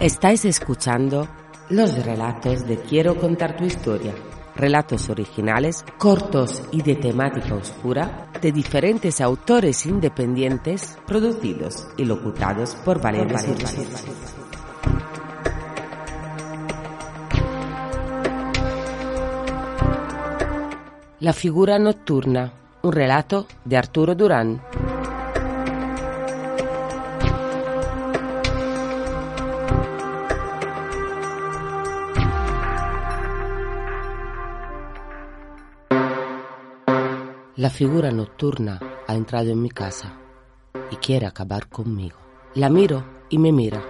Estáis escuchando los relatos de Quiero contar tu historia. Relatos originales, cortos y de temática oscura de diferentes autores independientes, producidos y locutados por Valeria. La figura nocturna, un relato de Arturo Durán. La figura nocturna ha entrado en mi casa y quiere acabar conmigo. La miro y me mira.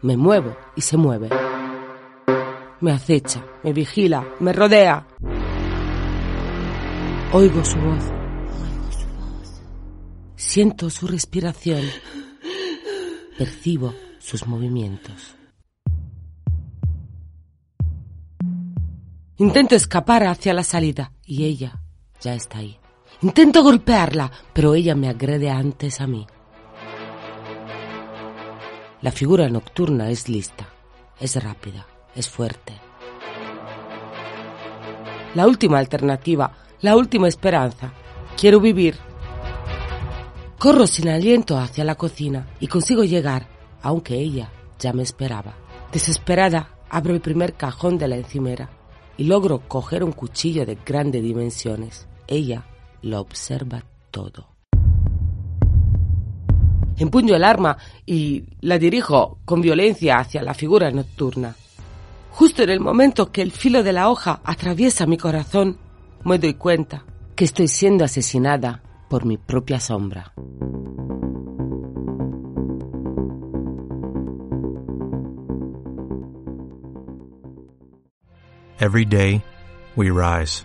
Me muevo y se mueve. Me acecha, me vigila, me rodea. Oigo su voz. Oigo su voz. Siento su respiración. Percibo sus movimientos. Intento escapar hacia la salida y ella ya está ahí. Intento golpearla, pero ella me agrede antes a mí. La figura nocturna es lista, es rápida, es fuerte. La última alternativa, la última esperanza. Quiero vivir. Corro sin aliento hacia la cocina y consigo llegar, aunque ella ya me esperaba. Desesperada, abro el primer cajón de la encimera y logro coger un cuchillo de grandes dimensiones. Ella lo observa todo. Empuño el arma y la dirijo con violencia hacia la figura nocturna. Justo en el momento que el filo de la hoja atraviesa mi corazón, me doy cuenta que estoy siendo asesinada por mi propia sombra. Every day, we rise,